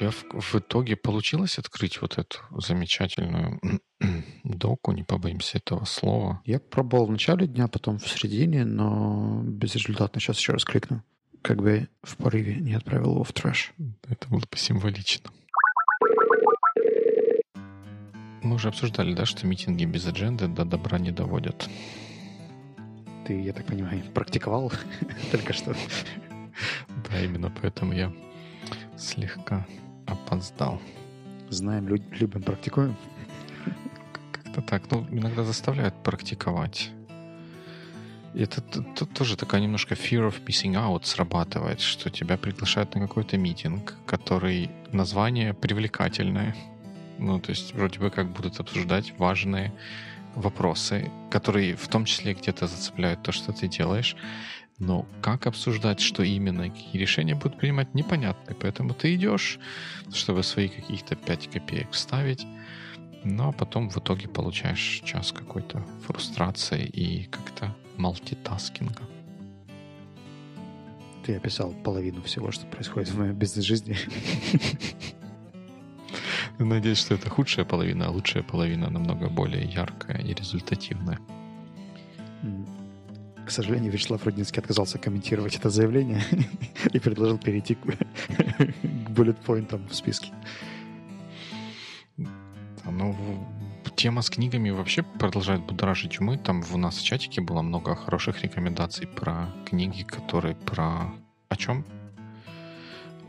тебя в, в итоге получилось открыть вот эту замечательную доку, не побоимся этого слова? Я пробовал в начале дня, потом в середине, но безрезультатно. Сейчас еще раз кликну. Как бы в порыве не отправил его в трэш. Это было бы символично. Мы уже обсуждали, да, что митинги без адженды до добра не доводят. Ты, я так понимаю, практиковал только что. Да, именно поэтому я слегка опоздал. Знаем, любим, практикуем. Как-то так. Ну, иногда заставляют практиковать. И это тут тоже такая немножко fear of missing out срабатывает, что тебя приглашают на какой-то митинг, который название привлекательное. Ну, то есть вроде бы как будут обсуждать важные вопросы, которые в том числе где-то зацепляют то, что ты делаешь. Но как обсуждать, что именно, какие решения будут принимать, непонятно. Поэтому ты идешь, чтобы свои каких-то 5 копеек вставить, но потом в итоге получаешь час какой-то фрустрации и как-то мультитаскинга. Ты описал половину всего, что происходит в моей бизнес-жизни. Надеюсь, что это худшая половина, а лучшая половина намного более яркая и результативная. К сожалению, Вячеслав Рудницкий отказался комментировать это заявление и предложил перейти к буллет-поинтам в списке. Ну, тема с книгами вообще продолжает будоражить умы. Там у нас в чатике было много хороших рекомендаций про книги, которые про... О чем?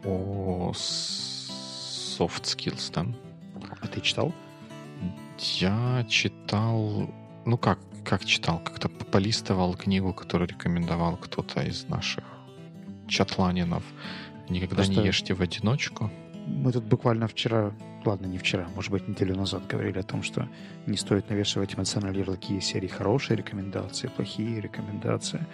О soft skills, да? А ты читал? Я читал... Ну как, как читал, как-то полистывал книгу, которую рекомендовал кто-то из наших чатланинов. Никогда Просто не ешьте в одиночку. Мы тут буквально вчера, ладно, не вчера, может быть, неделю назад говорили о том, что не стоит навешивать эмоциональные ярлыки серии хорошие рекомендации, плохие рекомендации.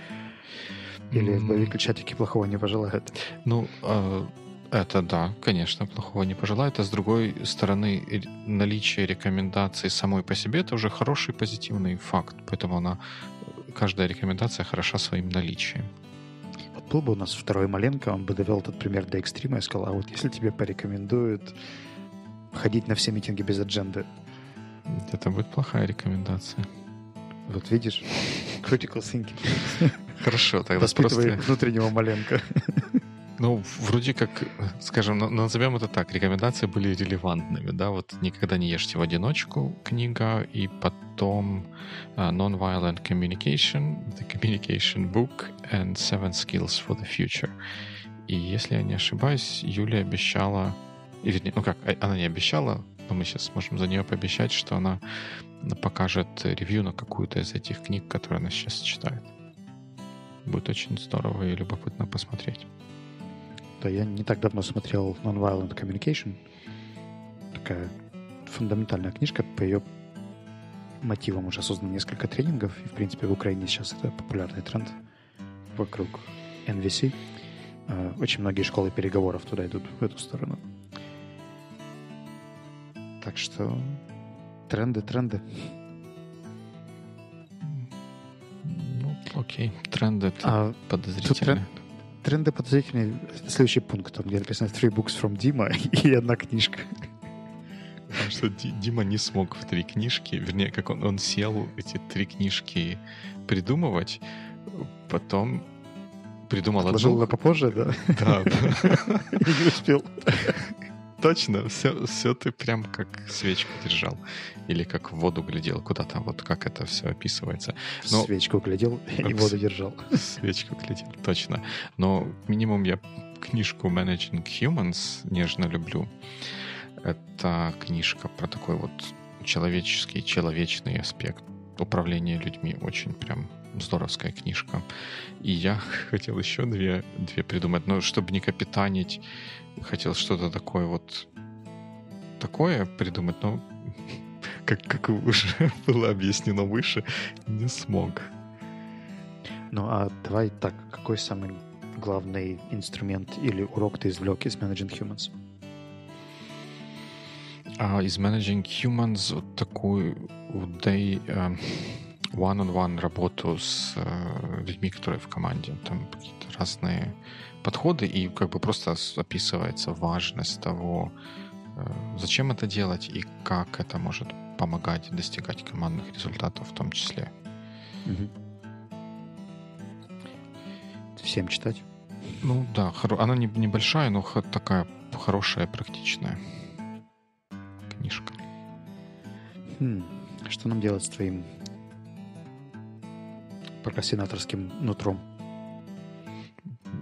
Или mm. в боевик чатике плохого не пожелают. Ну, э, это да, конечно, плохого не пожелает. А с другой стороны, наличие рекомендаций самой по себе это уже хороший позитивный факт. Поэтому она, каждая рекомендация хороша своим наличием. Вот был бы у нас второй Маленко, он бы довел этот пример до экстрима и сказал, а вот если тебе порекомендуют ходить на все митинги без адженды. Это будет плохая рекомендация. Вот видишь, critical thinking. Хорошо, тогда Воспитывай просто... внутреннего Маленко. Ну, вроде как, скажем, назовем это так, рекомендации были релевантными, да, вот «Никогда не ешьте в одиночку» книга, и потом uh, «Nonviolent Communication», «The Communication Book» and «Seven Skills for the Future». И если я не ошибаюсь, Юля обещала, вернее, ну как, а, она не обещала, но мы сейчас можем за нее пообещать, что она покажет ревью на какую-то из этих книг, которые она сейчас читает. Будет очень здорово и любопытно посмотреть. Да, я не так давно смотрел Nonviolent Communication. Такая фундаментальная книжка. По ее мотивам уже создано несколько тренингов. И, в принципе, в Украине сейчас это популярный тренд вокруг NVC. А, очень многие школы переговоров туда идут, в эту сторону. Так что тренды, тренды. Ну, окей, тренды а, подозрительные тренды подозрительные. Следующий пункт, там, где написано «Three books from Дима» и одна книжка. Потому что Дима не смог в три книжки, вернее, как он, он сел эти три книжки придумывать, потом придумал Отложил одну. попозже, да? Да, да. И не успел. Точно, все, все ты прям как свечку держал. Или как в воду глядел куда-то, вот как это все описывается. Но... Свечку глядел и воду держал. Свечку глядел, точно. Но минимум я книжку Managing Humans нежно люблю. Это книжка про такой вот человеческий, человечный аспект управления людьми. Очень прям здоровская книжка. И я хотел еще две, две придумать, но чтобы не капитанить хотел что-то такое вот такое придумать, но как, как уже было объяснено выше, не смог. Ну а давай так, какой самый главный инструмент или урок ты извлек из Managing Humans? А из Managing Humans вот такой day, uh, one-on-one работу с э, людьми, которые в команде. Там какие-то разные подходы, и как бы просто описывается важность того, э, зачем это делать и как это может помогать достигать командных результатов в том числе. Угу. Всем читать? Ну да, она не, небольшая, но такая хорошая, практичная книжка. Хм. Что нам делать с твоим прокрастинаторским нутром?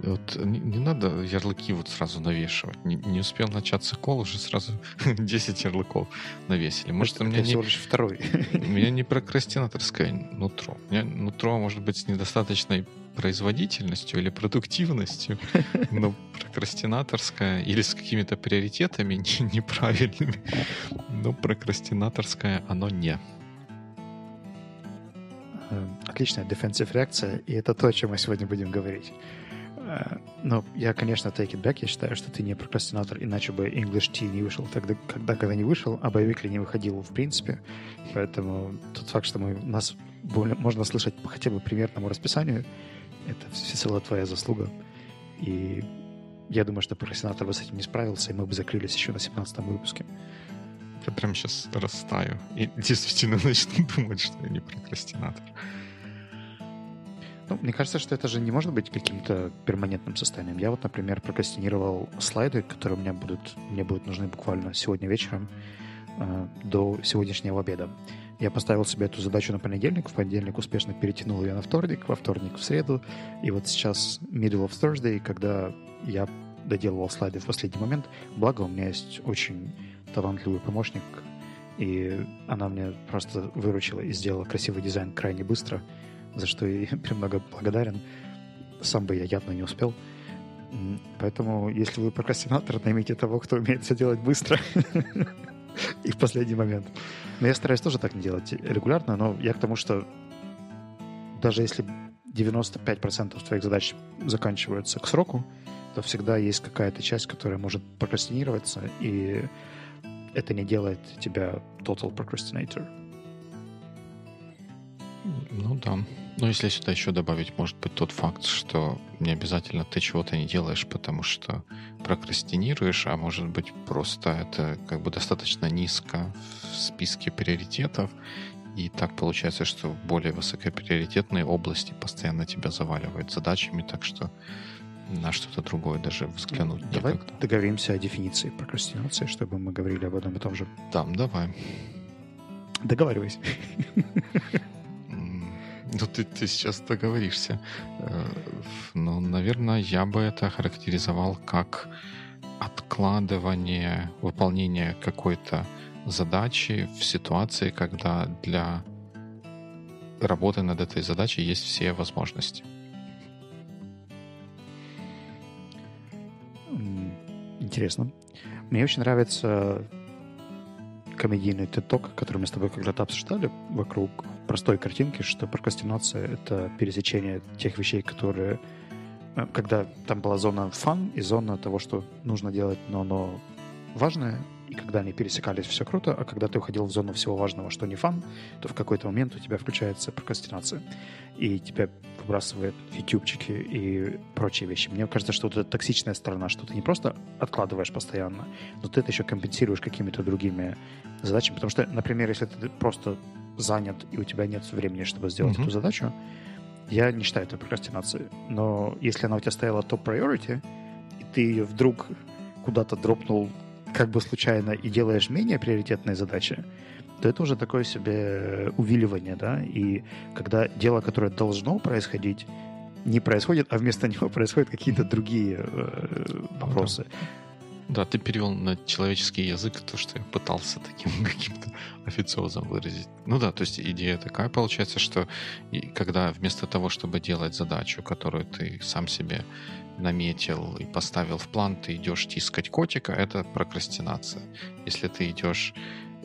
Вот не, не надо ярлыки вот сразу навешивать. Не, не успел начаться кол, уже сразу 10 ярлыков навесили. Может, у меня не... лишь второй. У меня не прокрастинаторское нутро. У меня нутро может быть с недостаточной производительностью или продуктивностью, но прокрастинаторская или с какими-то приоритетами неправильными, но прокрастинаторское оно не. Э, отличная defensive реакция, и это то, о чем мы сегодня будем говорить. Э, но я, конечно, take it back. Я считаю, что ты не прокрастинатор, иначе бы English Tea не вышел тогда, когда, когда не вышел, а боевик ли не выходил в принципе. Поэтому тот факт, что мы, нас можно слышать хотя бы примерному расписанию, это всецело твоя заслуга. И я думаю, что прокрастинатор бы с этим не справился, и мы бы закрылись еще на 17 выпуске. Я прям сейчас растаю и действительно начну думать, что я не прокрастинатор. Ну, мне кажется, что это же не может быть каким-то перманентным состоянием. Я вот, например, прокрастинировал слайды, которые у меня будут, мне будут нужны буквально сегодня вечером э, до сегодняшнего обеда. Я поставил себе эту задачу на понедельник, в понедельник успешно перетянул ее на вторник, во вторник в среду, и вот сейчас middle of Thursday, когда я доделывал слайды в последний момент, благо у меня есть очень талантливый помощник, и она мне просто выручила и сделала красивый дизайн крайне быстро — за что я премного благодарен. Сам бы я явно не успел. Поэтому, если вы прокрастинатор, наймите того, кто умеет все делать быстро и в последний момент. Но я стараюсь тоже так не делать регулярно, но я к тому, что даже если 95% твоих задач заканчиваются к сроку, то всегда есть какая-то часть, которая может прокрастинироваться, и это не делает тебя total procrastinator. Ну да. Ну, если сюда еще добавить, может быть, тот факт, что не обязательно ты чего-то не делаешь, потому что прокрастинируешь, а может быть, просто это как бы достаточно низко в списке приоритетов, и так получается, что более высокоприоритетные области постоянно тебя заваливают задачами, так что на что-то другое даже взглянуть Давай некогда. договоримся о дефиниции прокрастинации, чтобы мы говорили об одном и том же. Да, давай. Договаривайся. Ну, ты, ты сейчас договоришься. Э, ну, наверное, я бы это характеризовал как откладывание выполнения какой-то задачи в ситуации, когда для работы над этой задачей есть все возможности. Интересно. Мне очень нравится комедийный ток, который мы с тобой когда-то обсуждали вокруг простой картинки, что прокрастинация — это пересечение тех вещей, которые... Э, когда там была зона фан и зона того, что нужно делать, но оно важное, и когда они пересекались, все круто, а когда ты уходил в зону всего важного, что не фан, то в какой-то момент у тебя включается прокрастинация, и тебя выбрасывает ютубчики и прочие вещи. Мне кажется, что вот эта токсичная сторона, что ты не просто откладываешь постоянно, но ты это еще компенсируешь какими-то другими задачами, потому что, например, если ты просто занят и у тебя нет времени, чтобы сделать mm-hmm. эту задачу, я не считаю это прокрастинацией. Но если она у тебя стояла топ-priority, и ты ее вдруг куда-то дропнул как бы случайно и делаешь менее приоритетные задачи, то это уже такое себе увиливание, да, и когда дело, которое должно происходить, не происходит, а вместо него происходят какие-то другие э, вопросы. Да, ты перевел на человеческий язык то, что я пытался таким каким-то официозом выразить. Ну да, то есть идея такая получается, что когда вместо того, чтобы делать задачу, которую ты сам себе наметил и поставил в план, ты идешь тискать котика, это прокрастинация. Если ты идешь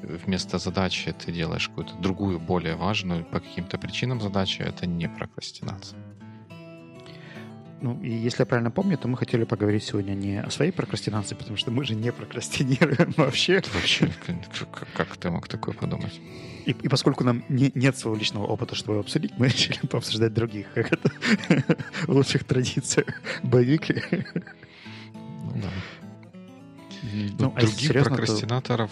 вместо задачи, ты делаешь какую-то другую, более важную по каким-то причинам задачу, это не прокрастинация. Ну, и если я правильно помню, то мы хотели поговорить сегодня не о своей прокрастинации, потому что мы же не прокрастинируем вообще. Вообще, как, ты мог такое подумать? И, и поскольку нам не, нет своего личного опыта, чтобы его обсудить, мы решили пообсуждать других, как это в лучших традициях боевики. Ну да. Ну, Ну, а других серьезно, то- прокрастинаторов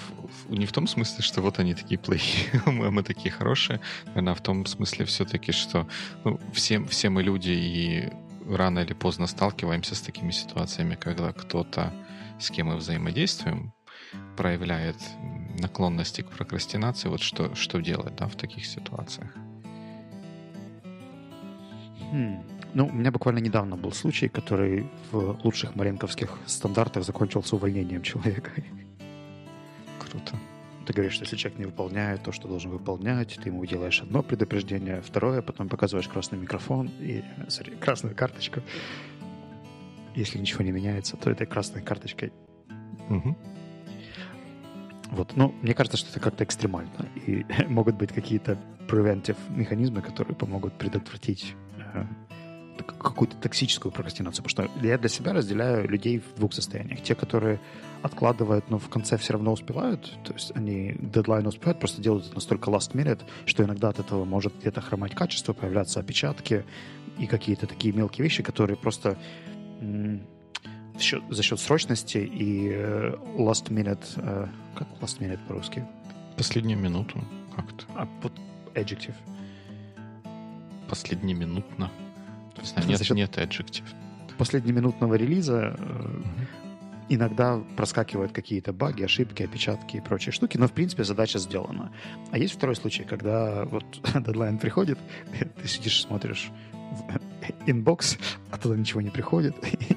не в том смысле, что вот они такие плохие, мы, мы такие хорошие, а в том смысле все-таки, что ну, все, все мы люди и рано или поздно сталкиваемся с такими ситуациями, когда кто-то, с кем мы взаимодействуем, проявляет наклонности к прокрастинации. Вот что, что делать да, в таких ситуациях? Хм. Ну, у меня буквально недавно был случай, который в лучших маренковских стандартах закончился увольнением человека. Круто. Ты говоришь, что если человек не выполняет то, что должен выполнять, ты ему делаешь одно предупреждение, второе, потом показываешь красный микрофон и sorry, красную карточку. Если ничего не меняется, то этой красной карточкой. Мгм. Вот, ну, мне кажется, что это как-то экстремально. И могут быть какие-то preventive механизмы, которые помогут предотвратить э, какую-то токсическую прокрастинацию. Потому что я для себя разделяю людей в двух состояниях. Те, которые откладывают, но в конце все равно успевают, то есть они дедлайн успевают, просто делают это настолько last minute, что иногда от этого может где-то хромать качество, появляться опечатки и какие-то такие мелкие вещи, которые просто счет- за счет срочности и э, last minute, э, как last minute по-русски? Последнюю минуту как-то. А, вот adjective. Последнеминутно. То есть, нет, За счет- нет adjective. Последнеминутного релиза э, иногда проскакивают какие-то баги, ошибки, опечатки и прочие штуки, но, в принципе, задача сделана. А есть второй случай, когда вот дедлайн приходит, ты сидишь, смотришь в inbox, а туда ничего не приходит,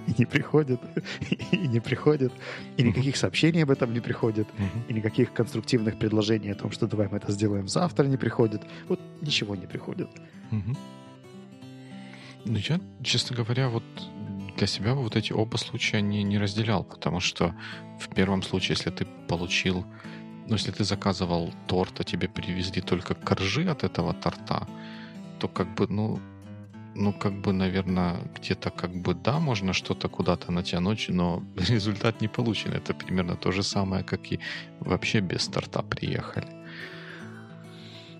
и не приходит, и не приходит, и никаких сообщений об этом не приходит, и никаких конструктивных предложений о том, что давай мы это сделаем завтра, не приходит. Вот ничего не приходит. Ну, я, честно говоря, вот для себя вот эти оба случая не, не разделял, потому что в первом случае, если ты получил, ну, если ты заказывал торт, а тебе привезли только коржи от этого торта, то как бы, ну, ну, как бы, наверное, где-то как бы, да, можно что-то куда-то натянуть, но результат не получен. Это примерно то же самое, как и вообще без торта приехали.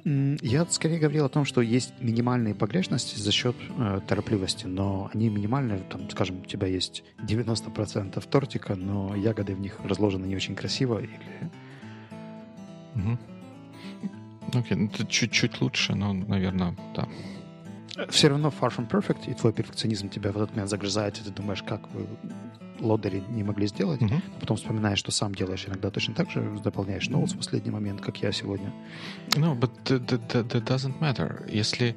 Я скорее говорил о том, что есть минимальные погрешности за счет э, торопливости, но они минимальные. Там, скажем, у тебя есть 90% тортика, но ягоды в них разложены не очень красиво. Или... Мгм. Окей, ну, это чуть-чуть лучше, но, наверное, да. Все равно far from perfect, и твой перфекционизм тебя в этот момент загрызает, и ты думаешь, как вы лодыри не могли сделать. Мгм. А потом вспоминаешь, что сам делаешь иногда точно так же, дополняешь ноутс в последний момент, как я сегодня. No, but that, that- that- that doesn't matter. Если,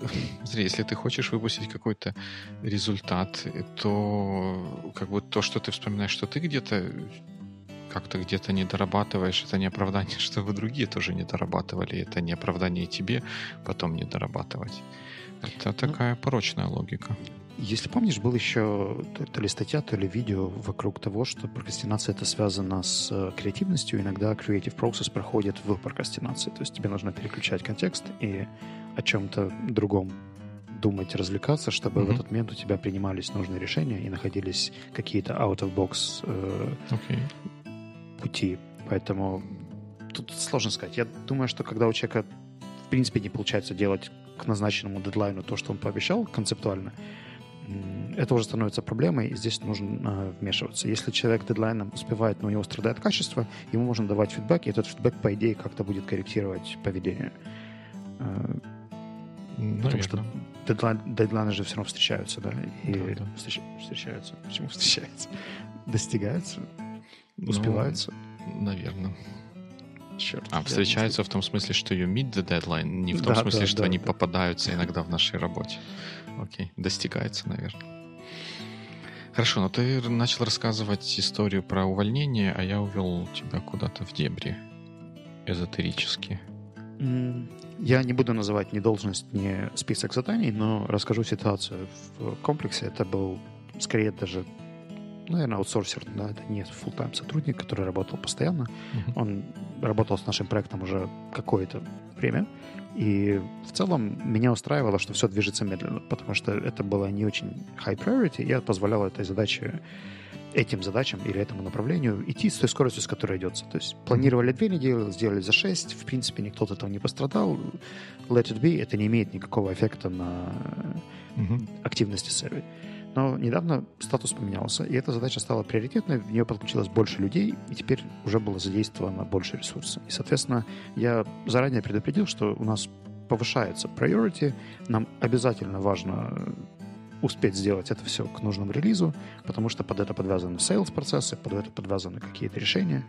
смотри, если ты хочешь выпустить какой-то результат, то как бы то, что ты вспоминаешь, что ты где-то как-то где-то не дорабатываешь, это не оправдание, что вы другие тоже не дорабатывали, это не оправдание тебе потом не дорабатывать. Это такая порочная логика. Если помнишь, был еще то, ли статья, то ли видео вокруг того, что прокрастинация это связано с э, креативностью. Иногда creative process проходит в прокрастинации. То есть тебе нужно переключать контекст и о чем-то другом думать, развлекаться, чтобы в Мгм. этот момент у тебя принимались нужные решения и находились какие-то out-of-box э, Окей. Пути. Поэтому тут сложно сказать. Я думаю, что когда у человека в принципе не получается делать к назначенному дедлайну то, что он пообещал концептуально, это уже становится проблемой, и здесь нужно э, вмешиваться. Если человек дедлайном успевает, но у него страдает качество, ему можно давать фидбэк, и этот фидбэк, по идее, как-то будет корректировать поведение. Э, Потому что дедлайн, дедлайны же все равно встречаются, да? И Да, да. встреч- встречаются. Почему встречаются? Достигаются, Ну, успеваются. Наверное. Черт. А, встречаются в том смысле, что you meet the deadline, не в том Да, смысле, да, что да, они да. попадаются иногда в нашей работе. Окей, достигается, наверное. Хорошо, но ты начал рассказывать историю про увольнение, а я увел тебя куда-то в дебри эзотерически. Я не буду называть ни должность, ни список заданий, но расскажу ситуацию в комплексе. Это был скорее даже наверное, аутсорсер, да, это не full-time сотрудник, который работал постоянно. Мгм. Он работал с нашим проектом уже какое-то время, и в целом меня устраивало, что все движется медленно, потому что это было не очень high priority, и я позволял этой задаче этим задачам или этому направлению идти с той скоростью, с которой идется. То есть планировали две недели, сделали за шесть, в принципе, никто от этого не пострадал. Let it be, это не имеет никакого эффекта на Мгм. активности сервера. Но недавно статус поменялся, и эта задача стала приоритетной, в нее подключилось больше людей, и теперь уже было задействовано больше ресурсов. И, соответственно, я заранее предупредил, что у нас повышается priority, нам обязательно важно успеть сделать это все к нужному релизу, потому что под это подвязаны sales процессы, под это подвязаны какие-то решения.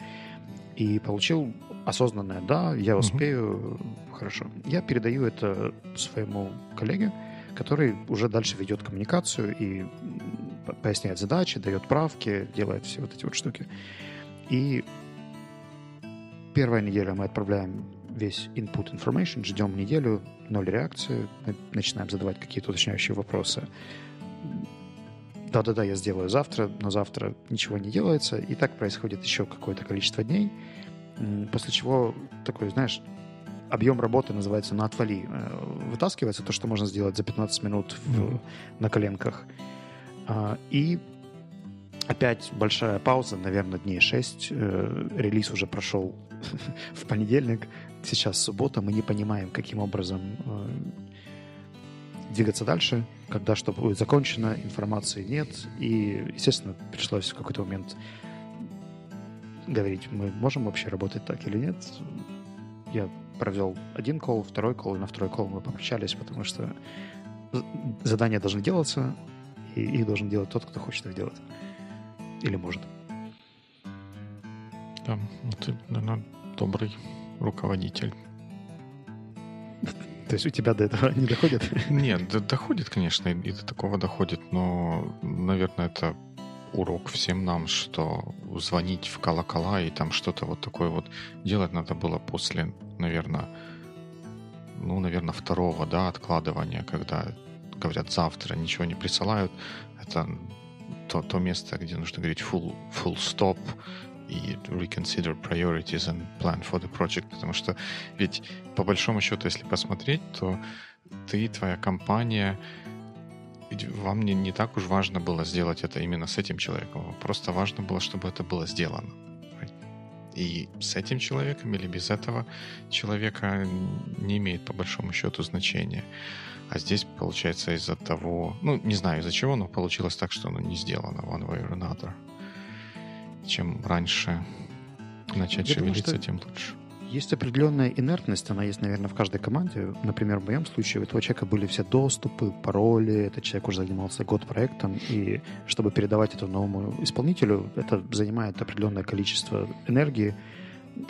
И получил осознанное «да, я успею, хорошо». Я передаю это своему коллеге, который уже дальше ведет коммуникацию и поясняет задачи, дает правки, делает все вот эти вот штуки. И первая неделя мы отправляем весь input information, ждем неделю, ноль реакции, на- начинаем задавать какие-то уточняющие вопросы. Да-да-да, я сделаю завтра, но завтра ничего не делается, и так происходит еще какое-то количество дней, после чего такой, знаешь, объем работы называется на отвали. Э, Вытаскивается то, что можно сделать за 15 минут в- Мгм. на коленках. А, И опять большая пауза, наверное, дней 6. Релиз уже прошел в понедельник. Сейчас суббота. Мы не понимаем, каким образом э, двигаться дальше, когда что будет закончено, информации нет. И, естественно, пришлось в какой-то момент говорить, мы можем вообще работать так или нет. Я провел один кол, второй кол, и на второй кол мы попрощались, потому что задания должны делаться, и их должен делать тот, кто хочет их делать. Или может. Да, ну ты, наверное, добрый руководитель. То есть у тебя до этого не доходит? Нет, доходит, конечно, и до такого доходит, но, наверное, это урок всем нам, что звонить в колокола и там что-то вот такое вот делать надо было после, наверное, ну, наверное, второго, да, откладывания, когда говорят завтра, ничего не присылают. Это то, то место, где нужно говорить full, full stop и reconsider priorities and plan for the project, потому что ведь по большому счету, если посмотреть, то ты твоя компания, ведь вам не, не так уж важно было сделать это именно с этим человеком. Просто важно было, чтобы это было сделано. И с этим человеком или без этого человека не имеет по большому счету значения. А здесь, получается, из-за того... Ну, не знаю из-за чего, но получилось так, что оно не сделано one way or another. Чем раньше начать Я думаю, шевелиться, что- тем лучше. Есть определенная инертность, она есть, наверное, в каждой команде. Например, в моем случае у этого человека были все доступы, пароли, этот человек уже занимался год проектом, и чтобы передавать это новому исполнителю, это занимает определенное количество энергии,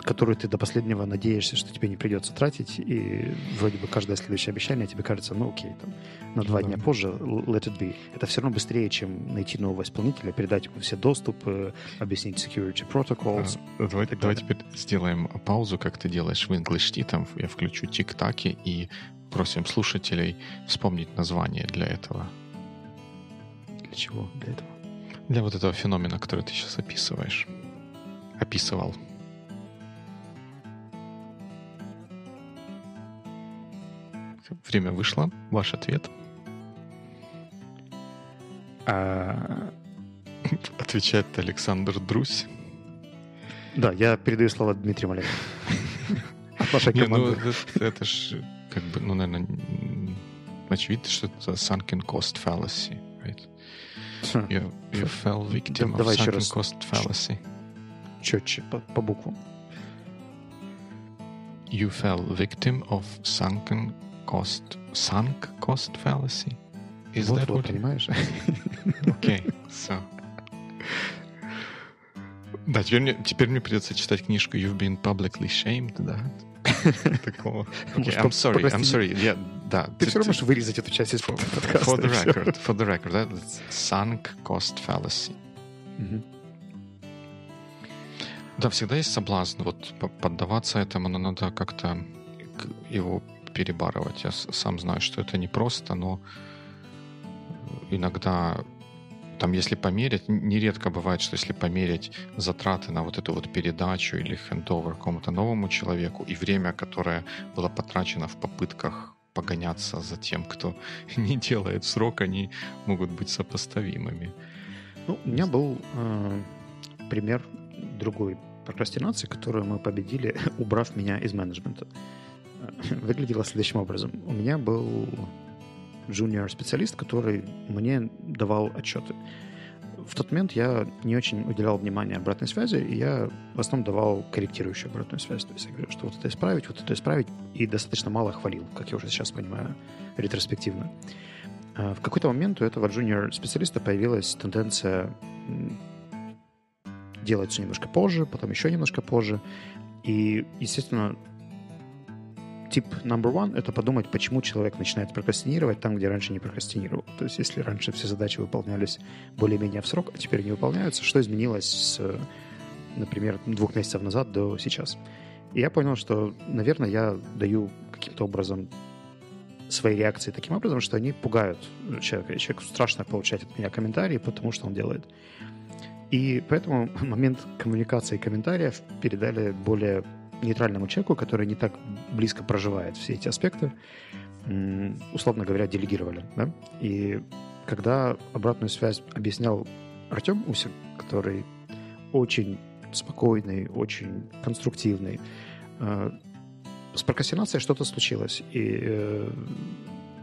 которую ты до последнего надеешься, что тебе не придется тратить, и вроде бы каждое следующее обещание тебе кажется, ну окей, там, на два Да. дня позже, let it be. Это все равно быстрее, чем найти нового исполнителя, передать ему все доступы, объяснить security protocols. А, Давай, давай теперь сделаем паузу, как ты делаешь в English. Там я включу тик-таки и просим слушателей вспомнить название для этого. Для чего? Для этого. Для вот этого феномена, который ты сейчас описываешь. Описывал. Время вышло. Ваш ответ. А, Отвечает Александр Друсь. Да, я передаю слово Дмитрию Маленко. От вашей Не, ну команды. это, это ж как бы, ну, наверное, очевидно, что это sunken cost fallacy, right? You, you fell victim давай of еще sunken раз. cost fallacy. Четче, по, по буквам. You fell victim of sunken cost, sunk cost fallacy. Is вот, that вот, what? понимаешь? Okay, so. Да, теперь мне, теперь мне придется читать книжку You've been publicly shamed, да? Такого. Okay, I'm sorry, I'm sorry. Я, да. Ты все равно можешь вырезать эту часть из подкаста. for the record, for the record, that is sunk cost fallacy. Да, всегда есть соблазн вот по- поддаваться этому, но надо как-то его перебарывать. Я сам знаю, что это непросто, но иногда там, если померить, нередко бывает, что если померить затраты на вот эту вот передачу или хендовер какому-то новому человеку и время, которое было потрачено в попытках погоняться за тем, кто не делает срок, они могут быть сопоставимыми. Ну, у меня был э, пример другой прокрастинации, которую мы победили, убрав меня из менеджмента. Выглядело следующим образом. У меня был джуниор-специалист, который мне давал отчеты. В тот момент я не очень уделял внимания обратной связи, и я в основном давал корректирующую обратную связь. То есть я говорю, что вот это исправить, вот это исправить, и достаточно мало хвалил, как я уже сейчас понимаю, ретроспективно. А в какой-то момент у этого джуниор-специалиста появилась тенденция делать все немножко позже, потом еще немножко позже. И, естественно, тип number one — это подумать, почему человек начинает прокрастинировать там, где раньше не прокрастинировал. То есть если раньше все задачи выполнялись более-менее в срок, а теперь не выполняются, что изменилось с, например, двух месяцев назад до сейчас? И я понял, что, наверное, я даю каким-то образом свои реакции таким образом, что они пугают человека. И человеку страшно получать от меня комментарии, потому что он делает. И поэтому момент коммуникации комментариев передали более нейтральному человеку, который не так близко проживает все эти аспекты, условно говоря, делегировали. Да? И когда обратную связь объяснял Артем Усик, который очень спокойный, очень конструктивный, э, с прокрастинацией что-то случилось, и э,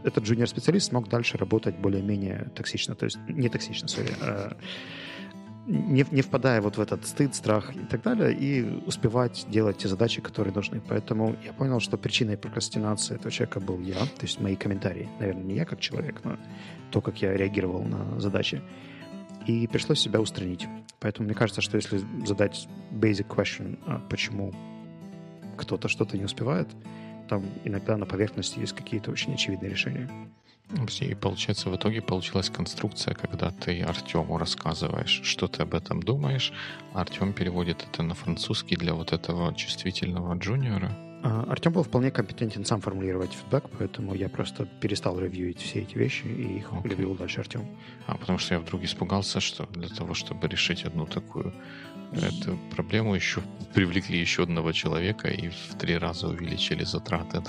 этот джуниор-специалист смог дальше работать более-менее токсично, то есть не токсично, сори, а не, не впадая вот в этот стыд, страх и так далее, и успевать делать те задачи, которые нужны. Поэтому я понял, что причиной прокрастинации этого человека был я, то есть мои комментарии. Наверное, не я как человек, но то, как я реагировал на задачи. И пришлось себя устранить. Поэтому мне кажется, что если задать basic question, а почему кто-то что-то не успевает, там иногда на поверхности есть какие-то очень очевидные решения. И получается, в итоге получилась конструкция, когда ты Артему рассказываешь, что ты об этом думаешь, а Артем переводит это на французский для вот этого чувствительного джуниора. А, Артем был вполне компетентен сам формулировать фидбэк, поэтому я просто перестал ревьюить все эти вещи и их okay. ревьюил дальше Артем. А, потому что я вдруг испугался, что для того, чтобы решить одну такую эту проблему, еще привлекли еще одного человека и в три раза увеличили затраты.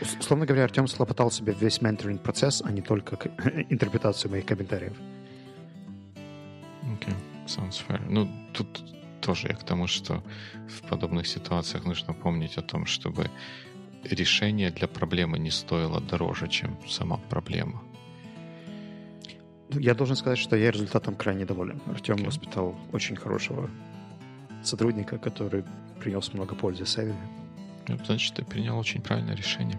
Условно говоря, Артем слопотал себе весь менторинг процесс, а не только интерпретацию моих комментариев. Окей, okay. sounds fair. Ну, тут тоже я к тому, что в подобных ситуациях нужно помнить о том, чтобы решение для проблемы не стоило дороже, чем сама проблема. Ну, я должен сказать, что я результатом крайне доволен. Артем okay. воспитал очень хорошего сотрудника, который принес много пользы Севиле. Значит, ты принял очень правильное решение.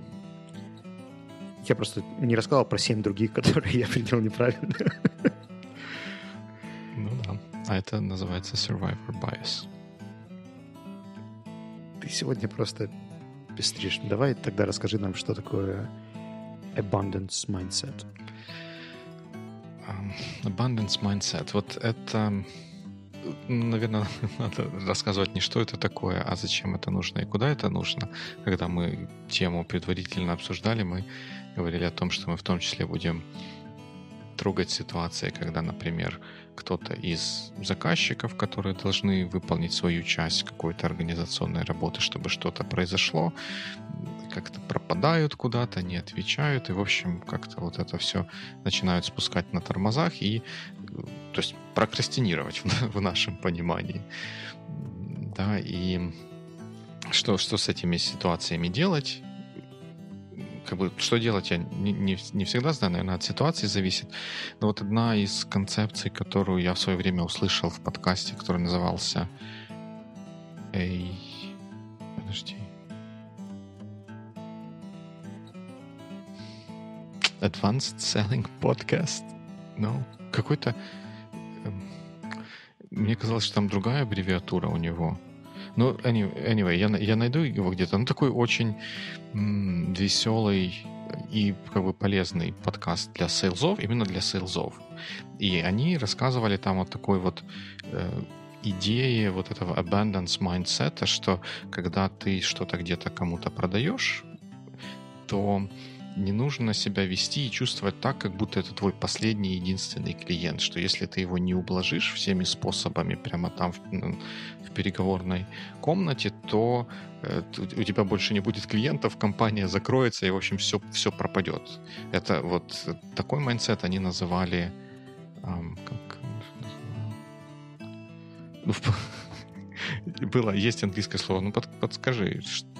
Я просто не рассказал про семь других, которые я принял неправильно. Ну да. А это называется survivor bias. Ты сегодня просто пестришь. Давай тогда расскажи нам, что такое abundance mindset. Um, abundance mindset. Вот это наверное, надо рассказывать не что это такое, а зачем это нужно и куда это нужно. Когда мы тему предварительно обсуждали, мы говорили о том, что мы в том числе будем трогать ситуации, когда, например, кто-то из заказчиков, которые должны выполнить свою часть какой-то организационной работы, чтобы что-то произошло, как-то пропадают куда-то, не отвечают, и, в общем, как-то вот это все начинают спускать на тормозах и, то есть, прокрастинировать в, в нашем понимании. Да, и что, что с этими ситуациями делать? Как бы, что делать, я не, не, не всегда знаю, наверное, от ситуации зависит. Но вот одна из концепций, которую я в свое время услышал в подкасте, который назывался Эй... Подожди. Advanced Selling Podcast. Ну, какой-то... Эм, мне казалось, что там другая аббревиатура у него. Ну, anyway, я, я найду его где-то. Ну, такой очень м- веселый и как бы полезный подкаст для сейлзов, именно для сейлзов. И они рассказывали там вот такой вот э, идеи вот этого abundance mindset, что когда ты что-то где-то кому-то продаешь, то не нужно себя вести и чувствовать так, как будто это твой последний единственный клиент, что если ты его не ублажишь всеми способами прямо там в, в переговорной комнате, то э, у тебя больше не будет клиентов, компания закроется и, в общем, все, все пропадет. Это вот такой mindset они называли эм, как ну, было, есть английское слово, ну под, подскажи, что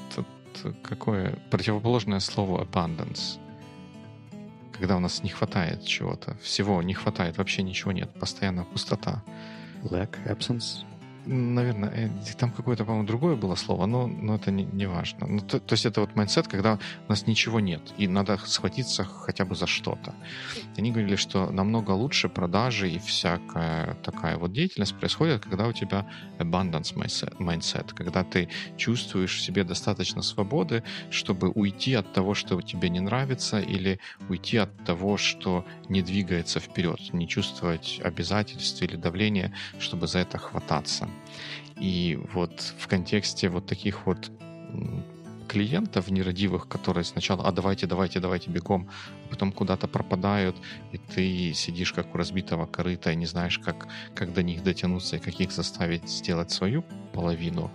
какое противоположное слово abundance? Когда у нас не хватает чего-то, всего не хватает, вообще ничего нет, постоянно пустота. Lack, absence наверное, э, там какое-то, по-моему, другое было слово, но, но это не, не важно. Ну, то, то есть это вот mindset, когда у нас ничего нет, и надо схватиться хотя бы за что-то. Они говорили, что намного лучше продажи и всякая такая вот деятельность происходит, когда у тебя abundance mindset, когда ты чувствуешь в себе достаточно свободы, чтобы уйти от того, что тебе не нравится, или уйти от того, что не двигается вперед, не чувствовать обязательств или давления, чтобы за это хвататься. И вот в контексте вот таких вот клиентов нерадивых, которые сначала, а давайте, давайте, давайте бегом, а потом куда-то пропадают, и ты сидишь как у разбитого корыта и не знаешь, как, как до них дотянуться и как их заставить сделать свою половину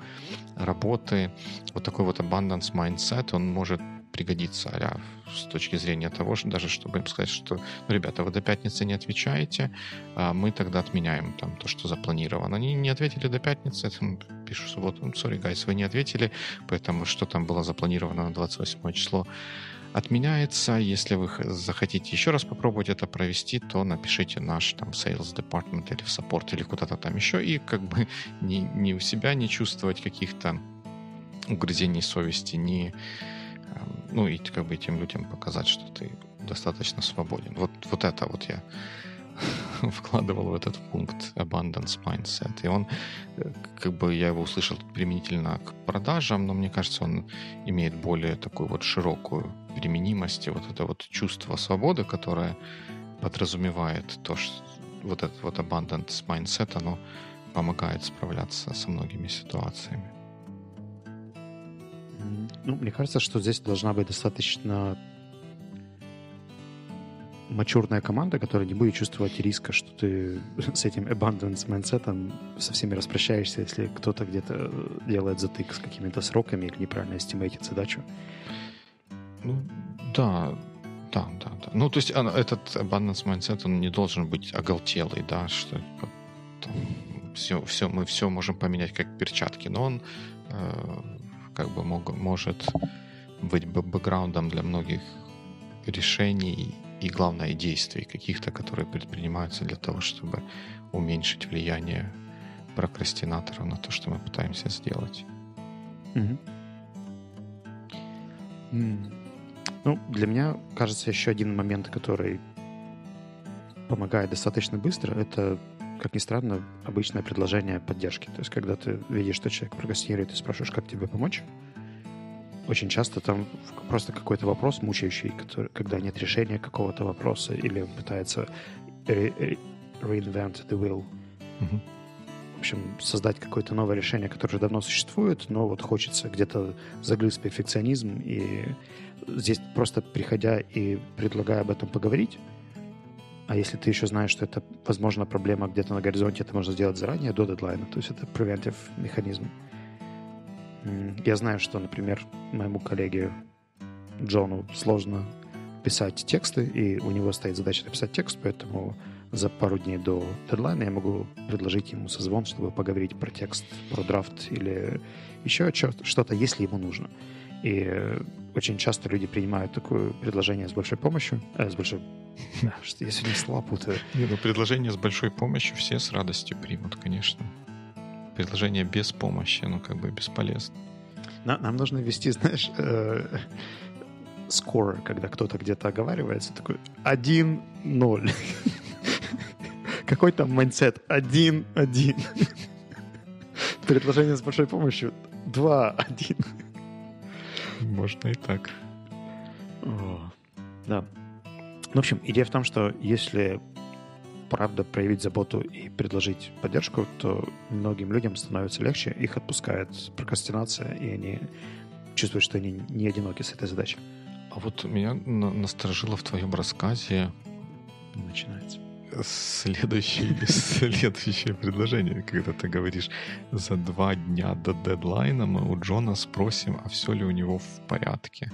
работы. Вот такой вот abundance mindset, он может пригодится а с точки зрения того, что даже чтобы им сказать, что, ну, ребята, вы до пятницы не отвечаете, а мы тогда отменяем там то, что запланировано. Они не ответили до пятницы, это пишу субботу, sorry, guys, вы не ответили, поэтому что там было запланировано на 28 число, отменяется. Если вы захотите еще раз попробовать это провести, то напишите наш там sales department или в support или куда-то там еще и как бы не, не у себя не чувствовать каких-то угрызений совести, не ну и как бы тем людям показать, что ты достаточно свободен. Вот, вот это вот я вкладывал в этот пункт abundance mindset. И он, э, как бы я его услышал применительно к продажам, но мне кажется, он имеет более такую вот широкую применимость. И вот это вот чувство свободы, которое подразумевает то, что вот этот вот abundance mindset, оно помогает справляться со многими ситуациями. Ну, мне кажется, что здесь должна быть достаточно мачурная команда, которая не будет чувствовать риска, что ты с этим abundance mindset со всеми распрощаешься, если кто-то где-то делает затык с какими-то сроками или неправильно эстимейтит задачу. Ну, да, да, да, да. Ну, то есть этот abundance mindset, он не должен быть оголтелый, да, что там, все, все, мы все можем поменять как перчатки, но он э, как бы мог, может быть бэкграундом для многих решений и, главное, действий каких-то, которые предпринимаются для того, чтобы уменьшить влияние прокрастинаторов на то, что мы пытаемся сделать. Mm. Ну, для меня, кажется, еще один момент, который помогает достаточно быстро, это как ни странно, обычное предложение поддержки. То есть, когда ты видишь, что человек прокрастинирует, ты спрашиваешь, как тебе помочь, очень часто там просто какой-то вопрос мучающий, который, когда нет решения какого-то вопроса, или он пытается re- reinvent the wheel. Mm-hmm. В общем, создать какое-то новое решение, которое уже давно существует, но вот хочется где-то загрызть перфекционизм, и здесь просто приходя и предлагая об этом поговорить, а если ты еще знаешь, что это, возможно, проблема где-то на горизонте, это можно сделать заранее, до дедлайна. То есть это preventive механизм. Я знаю, что, например, моему коллеге Джону сложно писать тексты, и у него стоит задача написать текст, поэтому за пару дней до дедлайна я могу предложить ему созвон, чтобы поговорить про текст, про драфт или еще что-то, если ему нужно. И очень часто люди принимают такое предложение с большой помощью, э, с большой... что я сегодня слова путаю. Не, ну предложение с большой помощью все с радостью примут, конечно. Предложение без помощи, ну как бы бесполезно. Нам, нам нужно ввести, знаешь, э, когда кто-то где-то оговаривается, такой 1-0. Какой там mindset? 1-1. Предложение с большой помощью 2-1. Можно и так. О, да. Ну, в общем, идея в том, что если правда проявить заботу и предложить поддержку, то многим людям становится легче, их отпускает прокрастинация, и они чувствуют, что они не одиноки с этой задачей. А вот меня насторожило в твоем рассказе... Начинается. Следующее, следующее предложение, когда ты говоришь, за два дня до дедлайна мы у Джона спросим, а все ли у него в порядке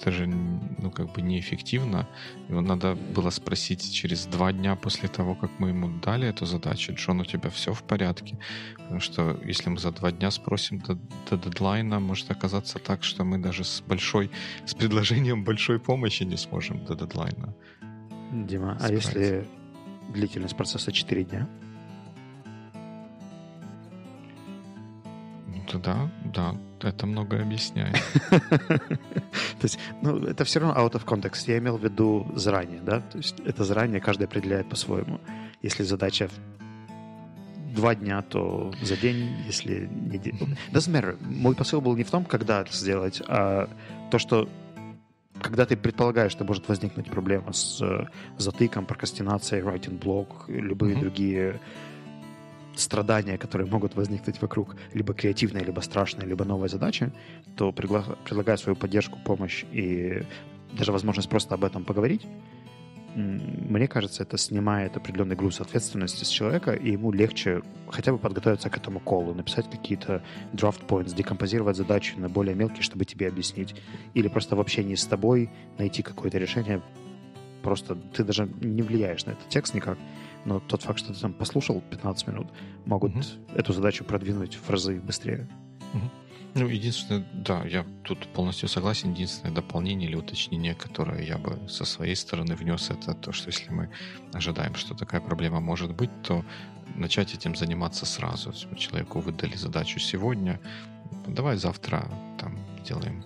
это же, ну, как бы неэффективно. Его надо было спросить через два дня после того, как мы ему дали эту задачу, Джон, у тебя все в порядке? Потому что если мы за два дня спросим до, до дедлайна, может оказаться так, что мы даже с большой, с предложением большой помощи не сможем до дедлайна. Дима, справиться. а если длительность процесса 4 дня? Ну, тогда, да, это многое объясняет. То есть, ну, это все равно out of context. Я имел в виду заранее, да? То есть это заранее каждый определяет по-своему. Если задача два дня, то за день, если не... Doesn't matter. Мой посыл был не в том, когда это сделать, а то, что когда ты предполагаешь, что может возникнуть проблема с затыком, прокрастинацией, writing блог, любые mm-hmm. другие страдания, которые могут возникнуть вокруг либо креативной, либо страшной, либо новой задачи, то предла- предлагая свою поддержку, помощь и даже возможность просто об этом поговорить, мне кажется, это снимает определенный груз ответственности с человека, и ему легче хотя бы подготовиться к этому колу, написать какие-то draft points, декомпозировать задачи на более мелкие, чтобы тебе объяснить, или просто в общении с тобой найти какое-то решение. Просто ты даже не влияешь на этот текст никак, но тот факт, что ты там послушал 15 минут, могут mm-hmm. эту задачу продвинуть в разы быстрее. Mm-hmm. Ну, единственное, да, я тут полностью согласен. Единственное дополнение или уточнение, которое я бы со своей стороны внес, это то, что если мы ожидаем, что такая проблема может быть, то начать этим заниматься сразу. Человеку выдали задачу сегодня, давай завтра там сделаем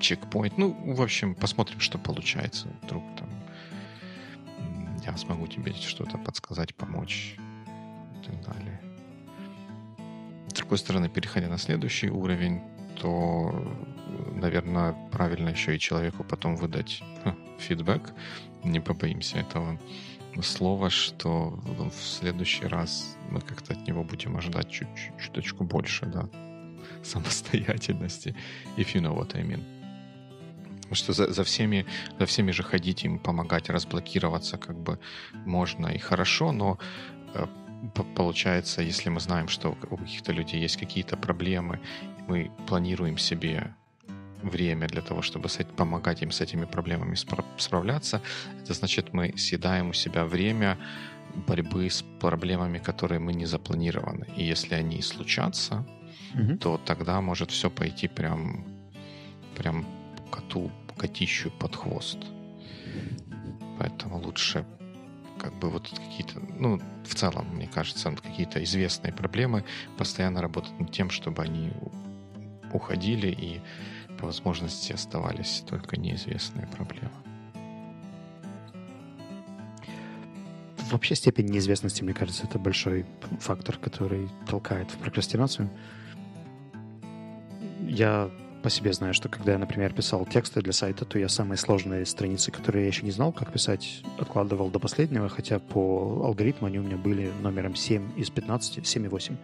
чекпоинт. Ну, в общем, посмотрим, что получается. Вдруг там я смогу тебе что-то подсказать, помочь Другой стороны, переходя на следующий уровень, то, наверное, правильно еще и человеку потом выдать ха, фидбэк. Не побоимся этого слова, что в следующий раз мы как-то от него будем ожидать чуть-чуть чуточку больше, да, самостоятельности. If you know what I mean. Потому что за, за, всеми, за всеми же ходить им помогать разблокироваться как бы можно и хорошо, но э, получается, если мы знаем, что у каких-то людей есть какие-то проблемы, мы планируем себе время для того, чтобы помогать им с этими проблемами справляться, это значит, мы съедаем у себя время борьбы с проблемами, которые мы не запланированы. И если они случатся, mm-hmm. то тогда может все пойти прям, прям коту котищу под хвост. Поэтому лучше как бы вот какие-то, ну, в целом, мне кажется, какие-то известные проблемы, постоянно работать над тем, чтобы они уходили и по возможности оставались только неизвестные проблемы. Вообще степень неизвестности, мне кажется, это большой фактор, который толкает в прокрастинацию. Я по себе знаю, что когда я, например, писал тексты для сайта, то я самые сложные страницы, которые я еще не знал, как писать, откладывал до последнего, хотя по алгоритму они у меня были номером 7 из 15, 7 и 8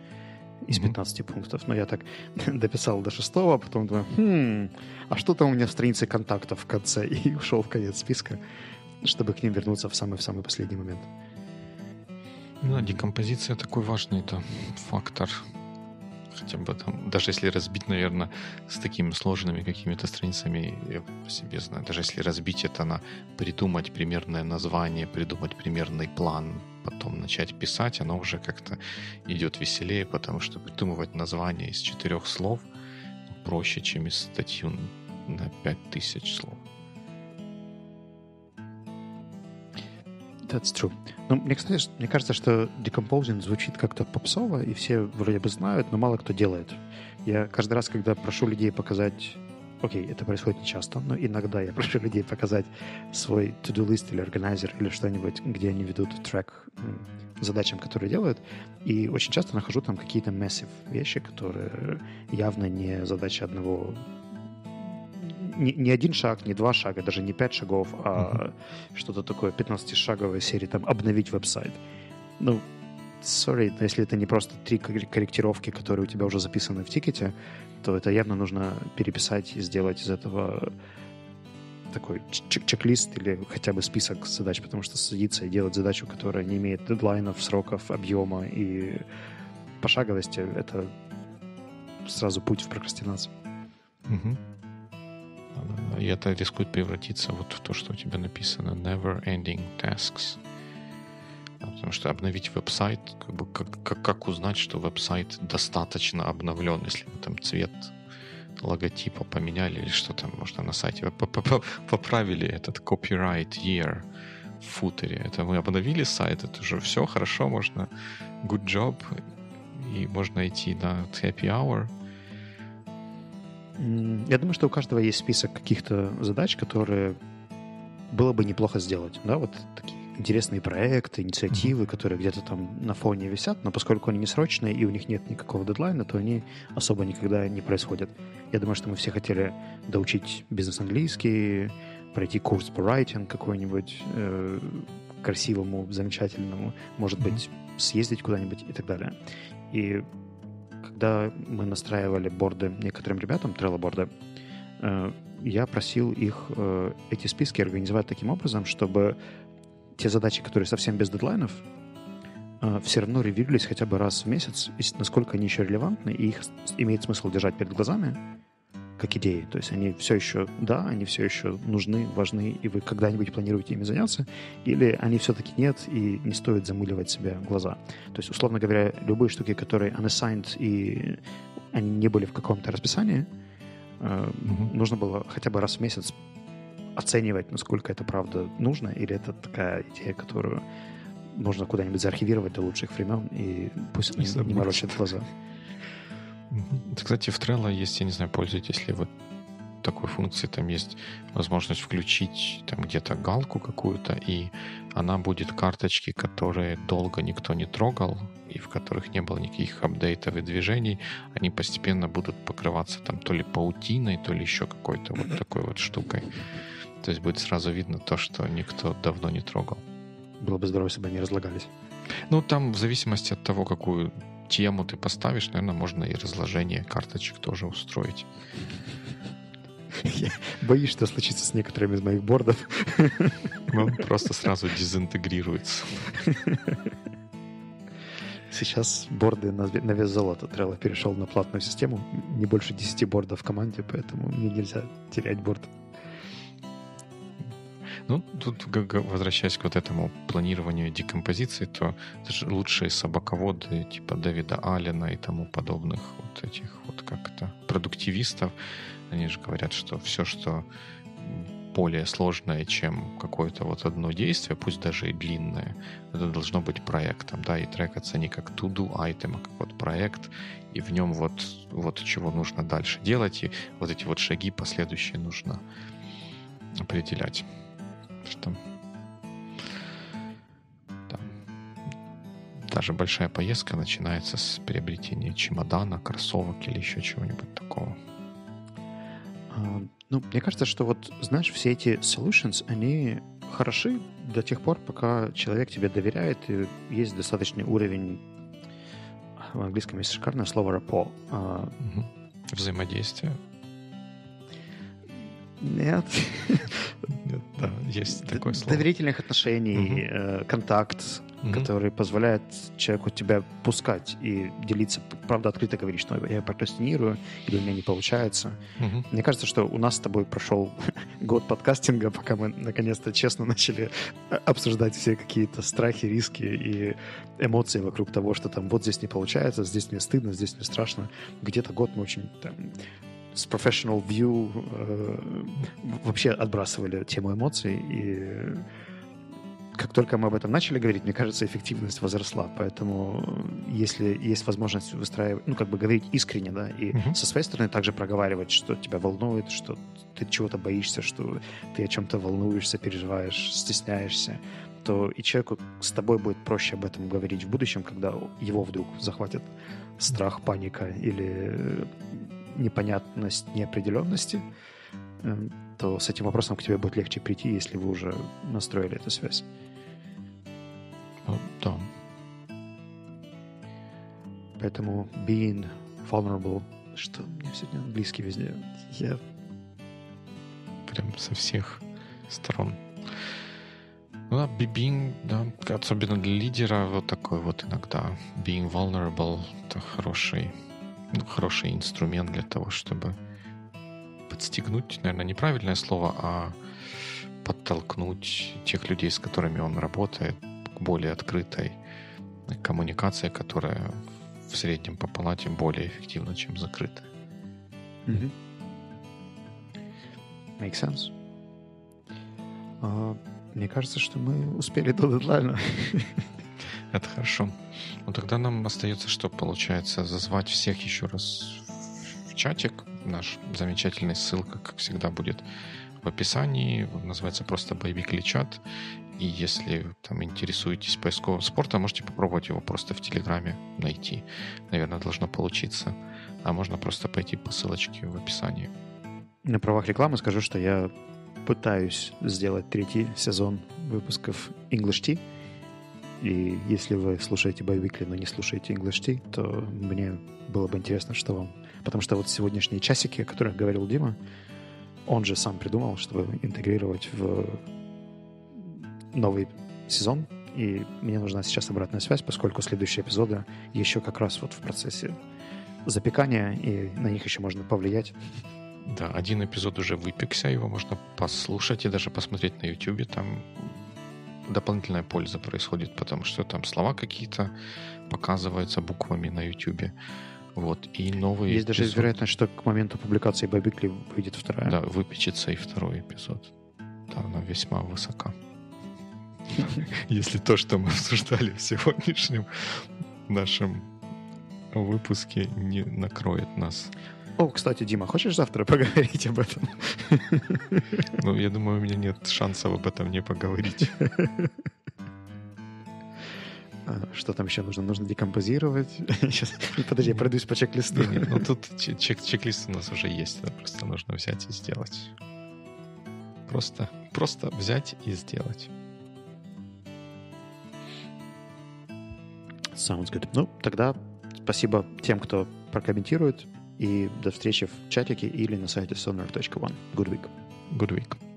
из 15 mm-hmm. пунктов. Но я так дописал до шестого, а потом думаю, хм, а что там у меня в странице контактов в конце? И ушел в конец списка, чтобы к ним вернуться в самый-в самый последний момент. Ну, декомпозиция такой важный это фактор хотя бы там, даже если разбить, наверное, с такими сложными какими-то страницами, я по себе знаю, даже если разбить это на придумать примерное название, придумать примерный план, потом начать писать, оно уже как-то идет веселее, потому что придумывать название из четырех слов проще, чем из статью на пять тысяч слов. That's true. Ну, мне, кстати, мне кажется, что decomposing звучит как-то попсово, и все вроде бы знают, но мало кто делает. Я каждый раз, когда прошу людей показать окей, это происходит не часто, но иногда я прошу людей показать свой to-do list или органайзер или что-нибудь, где они ведут трек задачам, которые делают, и очень часто нахожу там какие-то massive вещи, которые явно не задача одного не, не один шаг, не два шага, даже не пять шагов, а uh-huh. что-то такое 15-шаговой серии, там, обновить веб-сайт. Ну, sorry, но если это не просто три корректировки, которые у тебя уже записаны в тикете, то это явно нужно переписать и сделать из этого такой чек-лист или хотя бы список задач, потому что садиться и делать задачу, которая не имеет дедлайнов, сроков, объема и пошаговости, это сразу путь в прокрастинацию. Угу. И это рискует превратиться вот в то, что у тебя написано never ending tasks. Потому что обновить веб-сайт, как, бы, как, как, узнать, что веб-сайт достаточно обновлен, если вы там цвет логотипа поменяли или что там, можно на сайте поправили этот copyright year в футере. Это мы обновили сайт, это уже все хорошо, можно good job, и можно идти на happy hour. Я думаю, что у каждого есть список каких-то задач, которые было бы неплохо сделать. Да, вот такие интересные проекты, инициативы, mm-hmm. которые где-то там на фоне висят, но поскольку они не срочные и у них нет никакого дедлайна, то они особо никогда не происходят. Я думаю, что мы все хотели доучить бизнес-английский, пройти курс по writing какой-нибудь э, красивому, замечательному, может mm-hmm. быть, съездить куда-нибудь и так далее. И когда мы настраивали борды некоторым ребятам, трелло-борды, э, я просил их э, эти списки организовать таким образом, чтобы те задачи, которые совсем без дедлайнов, э, все равно ревьюлись хотя бы раз в месяц, насколько они еще релевантны, и их имеет смысл держать перед глазами, как идеи. То есть они все еще, да, они все еще нужны, важны, и вы когда-нибудь планируете ими заняться, или они все-таки нет, и не стоит замыливать себе глаза. То есть, условно говоря, любые штуки, которые unassigned, и они не были в каком-то расписании, mm-hmm. нужно было хотя бы раз в месяц оценивать, насколько это правда нужно, или это такая идея, которую можно куда-нибудь заархивировать до лучших времен, и пусть не, не морочат глаза. Кстати, в Trello есть, я не знаю, пользуетесь ли вы такой функцией, там есть возможность включить там где-то галку какую-то, и она будет карточки, которые долго никто не трогал, и в которых не было никаких апдейтов и движений, они постепенно будут покрываться там то ли паутиной, то ли еще какой-то вот такой вот штукой. То есть будет сразу видно то, что никто давно не трогал. Было бы здорово, если бы они разлагались. Ну, там в зависимости от того, какую тему ты поставишь, наверное, можно и разложение карточек тоже устроить. Я боюсь, что случится с некоторыми из моих бордов. Он просто сразу дезинтегрируется. Сейчас борды на, на вес золота. Trello перешел на платную систему. Не больше 10 бордов в команде, поэтому мне нельзя терять борд. Ну, тут, возвращаясь к вот этому планированию декомпозиции, то это же лучшие собаководы типа Дэвида Аллена и тому подобных вот этих вот как-то продуктивистов, они же говорят, что все, что более сложное, чем какое-то вот одно действие, пусть даже и длинное, это должно быть проектом, да, и трекаться не как to-do item, а как вот проект, и в нем вот, вот чего нужно дальше делать, и вот эти вот шаги последующие нужно определять что там, даже большая поездка начинается с приобретения чемодана, кроссовок или еще чего-нибудь такого. А, ну, мне кажется, что вот, знаешь, все эти solutions, они хороши до тех пор, пока человек тебе доверяет и есть достаточный уровень в английском есть шикарное слово rapport. Угу. Взаимодействие. Нет. Нет, да, есть такое слово. Доверительных отношений, угу. контакт, угу. который позволяет человеку тебя пускать и делиться, правда, открыто говорить, что я прокрастинирую, или у меня не получается. Угу. Мне кажется, что у нас с тобой прошел год подкастинга, пока мы наконец-то честно начали э, обсуждать все какие-то страхи, риски и эмоции вокруг того, что там вот здесь не получается, здесь мне стыдно, здесь мне страшно. Где-то год мы очень там, с professional view э, вообще отбрасывали тему эмоций, и как только мы об этом начали говорить, мне кажется, эффективность возросла. Поэтому если есть возможность выстраивать, ну, как бы говорить искренне, да, и uh-huh. со своей стороны также проговаривать, что тебя волнует, что ты чего-то боишься, что ты о чем-то волнуешься, переживаешь, стесняешься, то и человеку с тобой будет проще об этом говорить в будущем, когда его вдруг захватит страх, паника или непонятность, неопределенности, эм, то с этим вопросом к тебе будет легче прийти, если вы уже настроили эту связь. Да. Поэтому being vulnerable, что меня сегодня английский везде. Я прям со всех сторон. Ну да, being, да, особенно для лидера, вот такой вот иногда being vulnerable, это хороший, хороший инструмент для того, чтобы подстегнуть, наверное, неправильное слово, а подтолкнуть тех людей, с которыми он работает, к более открытой коммуникации, которая в среднем по палате более эффективна, чем закрытая. Mm-hmm. Makes sense. Uh, мне кажется, что мы успели до дедлайна. Это хорошо. Ну тогда нам остается, что получается, зазвать всех еще раз в чатик. Наш замечательный ссылка, как всегда, будет в описании. Называется просто Байбикли чат. И если там интересуетесь поисковым спортом, можете попробовать его просто в Телеграме найти. Наверное, должно получиться. А можно просто пойти по ссылочке в описании. На правах рекламы скажу, что я пытаюсь сделать третий сезон выпусков English Tea. И если вы слушаете Байвикли, но не слушаете English Tea, то мне было бы интересно, что вам... Потому что вот сегодняшние часики, о которых говорил Дима, он же сам придумал, чтобы интегрировать в новый сезон. И мне нужна сейчас обратная связь, поскольку следующие эпизоды еще как раз вот в процессе запекания, и на них еще можно повлиять. Да, один эпизод уже выпекся, его можно послушать и даже посмотреть на YouTube. Там дополнительная польза происходит, потому что там слова какие-то показываются буквами на YouTube. Вот, и новый Есть эпизод... даже вероятность, что к моменту публикации Бабикли выйдет вторая. Да, выпечется и второй эпизод. Да, она весьма высока. Если то, что мы обсуждали в сегодняшнем нашем выпуске, не накроет нас. О, кстати, Дима, хочешь завтра поговорить об этом? Ну, я думаю, у меня нет шансов об этом не поговорить. А, что там еще нужно? Нужно декомпозировать? Сейчас, подожди, я пройдусь по чек-листу. Ну, тут чек- чек-лист у нас уже есть. Это просто нужно взять и сделать. Просто, просто взять и сделать. Sounds good. Ну, тогда спасибо тем, кто прокомментирует. И до встречи в чатике или на сайте sonar.one. Good week. Good week.